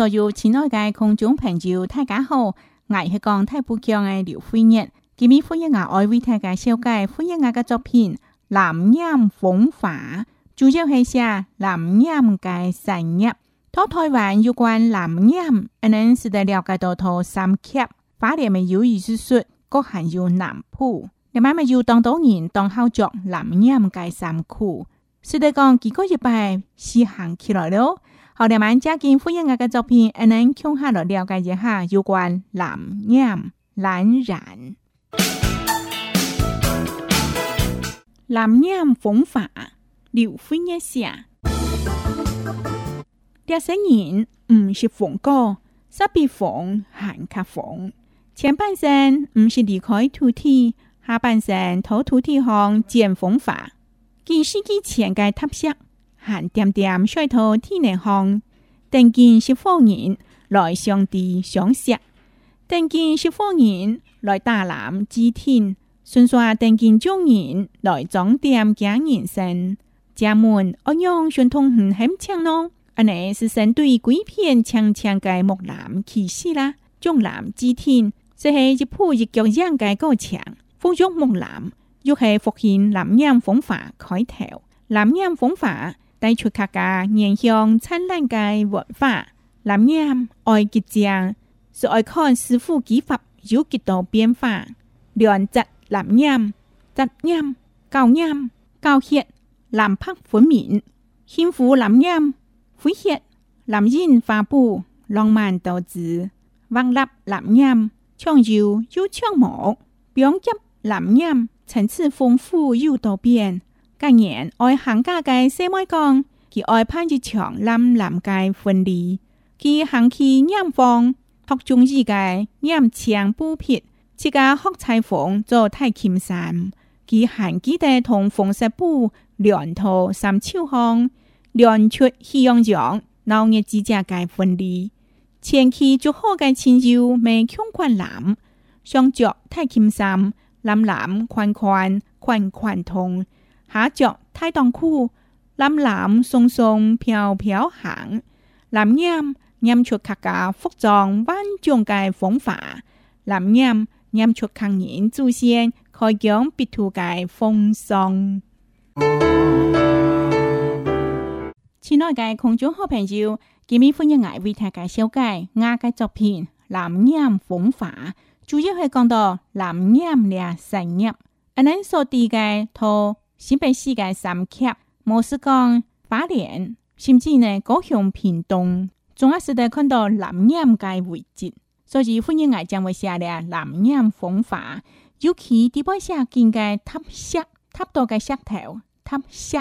所有親愛嘅空中朋友，大家好，我係講大埔腔嘅劉惠月，今日歡迎我愛為大家紹介歡迎我嘅作品《南洋風華》，主要係寫南洋嘅產業。到台灣有關南洋，我哋是得了解到頭三級，花蓮嘅有藝術術，各含有南埔，你媽咪要當當然當後著南洋嘅三區，是得講幾個禮拜試行起來咯。後日晚加見歡迎我嘅作品，我哋共下來了解一下有關藍染、藍染、藍染方法。劉歡一下，這些人唔是風哥，煞比風閒卡風。前半生唔是離開土地，下半生投土地行見風化，見識之前嘅踏石。寒点点，衰土天内荒。但见十方人来相地相识，但见十方人来大览诸天。虽说但见众人来庄点讲人生，咱们阿娘宣通很很强咯。阿内是神对鬼片强强嘅木兰去世啦，众览诸天，这是一铺一脚样嘅个场。福州木兰，又系复现南洋风法开头，南洋风法。帶出客家面向燦爛嘅文化，南音愛吉匠，是愛看師傅技法有幾多變化，兩隻南音、雜音、高音、高血、南北分明，幸福南音、詼諧南音花布，浪漫多姿，橫立南音，唱遊又唱舞，表演南音層次豐富又多變。今年，爱行家嘅细妹讲，佢爱攀住墙场揽揽分离，佢行去染房，托中意嘅染墙布匹，这家学裁缝做太清衫，佢行记得同红色布，两套三秋红，两出喜洋奖，闹热之家嘅婚礼。前期做好嘅亲友，没穷困难，上脚太清衫，揽揽款款款款同。hạ chọn thay toàn khu, làm làm sông sông piao piao hẳn làm nham nhằm chuột khạc cả phúc giòn văn chuồng cài phóng phả, làm nham nhằm chuột khang nhịn du xiên khói giống bị thù cài phong song. Chỉ nói cái không chú hợp hình dịu, kỳ mỹ phương nhân ngại vì thả cái xeo cài, nga cái chọc hình, làm nham phóng phả, chú yếu hơi con đò, làm nham là sành nhậm. Anh ấy số tì cái thô 新北世界三峡、莫斯科、法莲，甚至呢，高雄、屏东，总爱时得看到南岩个位置。所以，福建爱讲会下咧南岩方法，尤其地表下见个塌石、塌多个石头、塌石、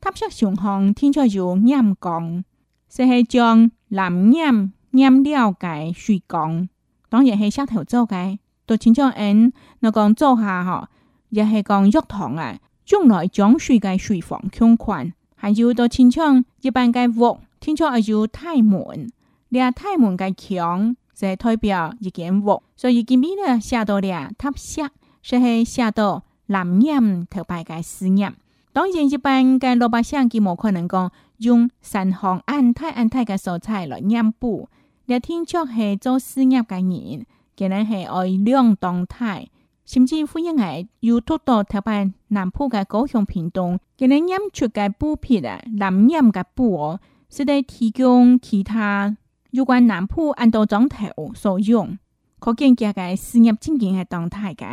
塌石上方天灾有岩缸，是系将南岩岩料个水缸，当然系石头做个，都参照因那讲做下吼，也是讲玉堂啊。将来讲水界水房强款，还有到天窗一般嘅屋，天窗也就太门，你啊，太闷嘅墙，就代表一间屋，所以今面呢下到咧塔下，所以下到南面特别嘅湿热。当然一般嘅老百姓佢冇可能讲用三房安太安太嘅蔬菜来弥补，你天窗系做湿热嘅人，佢呢系爱两动态。甚至欢因外，有多多台湾南部的各雄品种，个咱腌出个布皮啊，南染的布哦，是在提供其他有关南部很多种头所用。可见家个事业前景系当太个。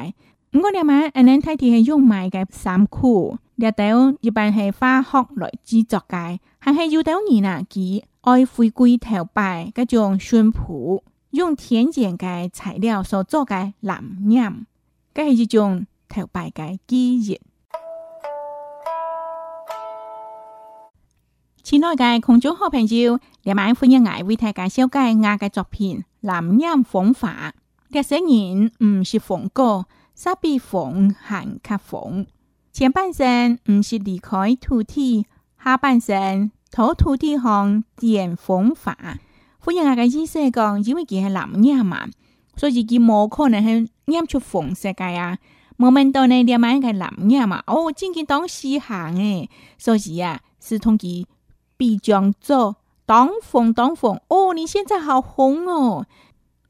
唔过另外，个咱太田系用卖个三苦，料条一般系化学来制作个，还系有条软软个爱回归头办各种宣普，用天然的材料所做的南染。介是一种特别嘅节日。亲爱的空中好朋友，今晚欢迎我为大家讲解我的作品《男人风化》。这些年唔是风歌，沙比风还卡风。前半生唔是离开土地，下半生投土地上练风化。欢迎我嘅先生讲，因为佢系男人嘛，所以佢冇可能系。念出红色个呀，我们到呢念买个南岩嘛，哦，今天当西行诶，所以啊，是同记必将座当风当风，哦，你现在好红哦，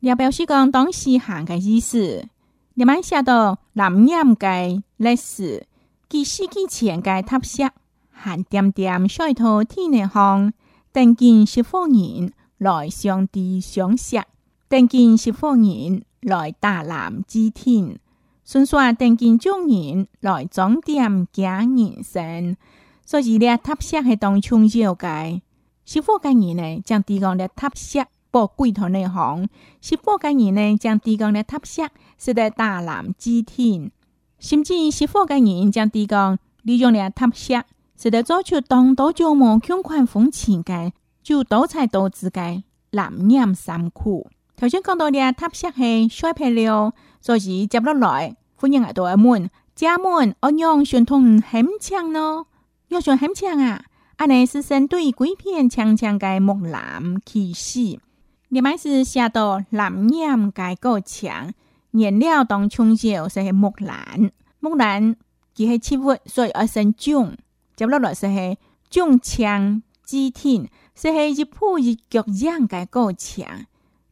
要不要去讲当西行嘅意思？你们晓得南岩界历史，几世纪前嘅塌石，寒点点水土天然荒，但见是荒人来向地相石，但见是荒人。来大难之天，传说定今中人来装点假人生，所以咧塔石系当抢手计。识货嘅人呢，将地讲咧塔石报柜台内行，识货嘅人呢，将地讲咧塔石使在大难之天，甚至识货嘅人将地讲利用咧塔石，使在做出当多将望穷困风情嘅，就多才多智嘅南念三苦。头先讲到啲塔色系衰皮料，所以接落来欢迎阿杜阿门、家门、阿娘，传统很强咯，又算很强啊！阿你是生对鬼片强强嘅木兰起始，你外是写到南洋嘅高墙，颜料当冲少就系木兰，木兰佢系植物，所以阿生种接落来就系种墙支撑，是系一铺一脚样嘅高墙。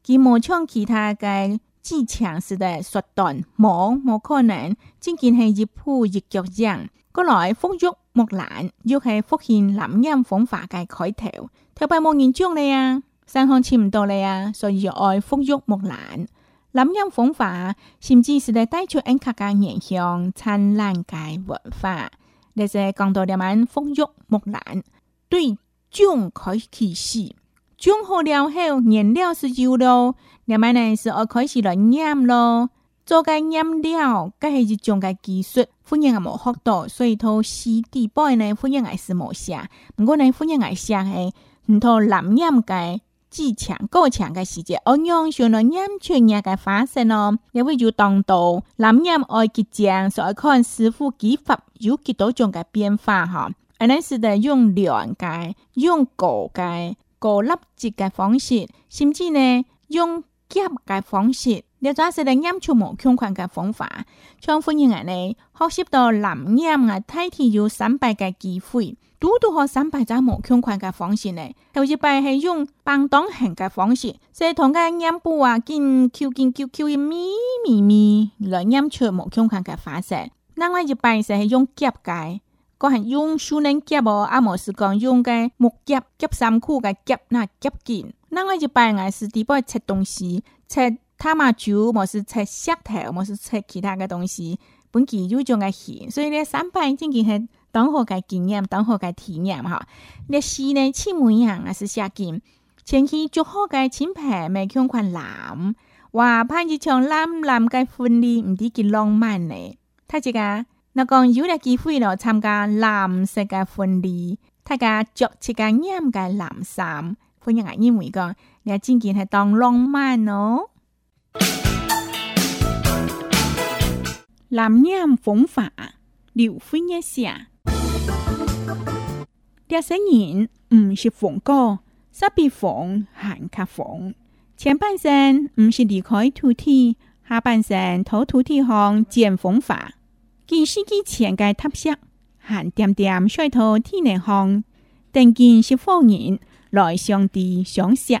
佢冇像其他嘅技强时代缩短，冇可能，仅仅系一步一脚印。我爱福玉木兰，又系福建南音风化嘅开头，特别冇严重嚟啊，生香传唔到嚟啊，所以爱福玉木兰。南音风化甚至是在带出新加坡原乡灿烂嘅文化，嚟自讲到呢文福玉木兰对中开启示。种好了后，原料是有了，另外呢是，我开始来染咯。做个染料，搿是一种个技术，欢迎也无学到，所以头师地辈呢，富人也是冇写。不过呢，富人爱写诶，头染染个技巧、过强个细节，我娘上了染全染个发生咯，因为就当多染染爱结账，所以看师傅技法有几多种个变化哈。阿那是得用染个，用果个。个拦截嘅方式，甚至呢用夹嘅方式，你做一世人啱出无穷权嘅方法。像夫人嚟，学习到蓝染啊，代替有三百嘅机会，多多学三百只无穷权嘅方式呢。头一辈系用帮党行嘅方式，使同个眼布啊，见 Q 见 QQ 嘅咪咪咪密来出无穷权嘅方式。那我一辈是用夹嘅。我系用手嚟夹哦，阿莫是讲用个木夹夹衫裤个夹，那夹紧。那我一摆也是底一摆东西，切他妈酒莫是切石头莫是切其他个东西，本期有将个型，所以咧，三拜真系当好个经验，当好个体验哈。那四呢，七每样也是下紧。前期做好该前排，未用看蓝。哇，拍一像蓝蓝该婚礼，唔知几浪漫呢？他这个。那講有啲機會咯，參加藍色嘅婚禮，大家着一件染嘅藍衫，婚人認為講，你真件係當浪漫哦。藍染風華，劉婚一下。有些人唔是風哥，煞比風閒卡風，前半生唔是離開土地，下半生土土地上見風華。见司机前盖塌石，汗点点甩头天南方；但见是防员来上地抢险，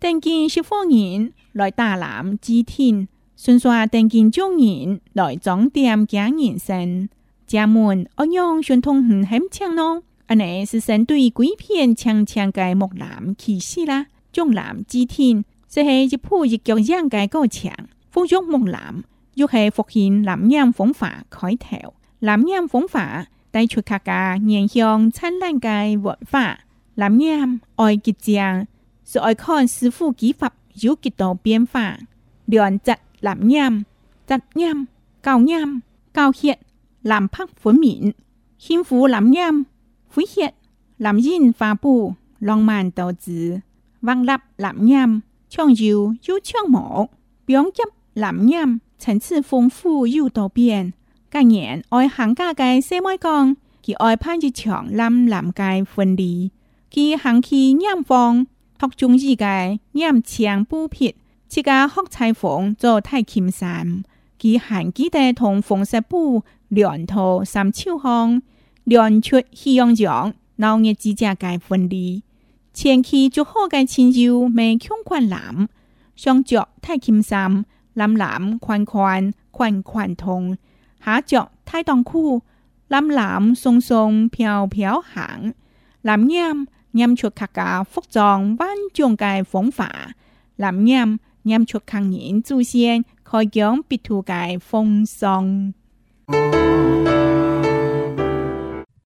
但见是防员来大揽之天；顺便但见中人来装点讲人生。家门我用传统很很强咯，阿内是神对鬼片枪枪计木兰气势啦，中南之天，这系一铺一脚样计高墙，风中木兰。亦係復興南洋風化開頭。南洋風化帶出客家面向燦爛嘅文化。南洋愛結賬，是愛看師傅技法有幾多變化。兩隻南洋、雜洋、高洋、高血、南北分明，幸福南洋、詼諧南印發布浪漫導致，橫立南洋，長搖又長毛，兩極南洋。层次丰富又多变，今年爱行家嘅西妹讲，佢爱攀住墙南南界分离。佢行去染房，学中意嘅染墙布撇，这家学裁缝做太金衫。佢行记得同红色布，两套三秋红，两出夕阳墙，闹热之家界分离。前期就好嘅亲友未穷困难，双脚太金衫。ลำหลามควันควันควันควันทง หาเจาะท้ายตองคู่ลำหลามทรงทรงเพียวเพียวหางลำเงียมเงียมชุดขากาฟกจองบ้านจงกายฝงฝาลำเงียมเงียมชุดขังหญินจูเซียนคอยย้อมปิดทูกายฟงซอง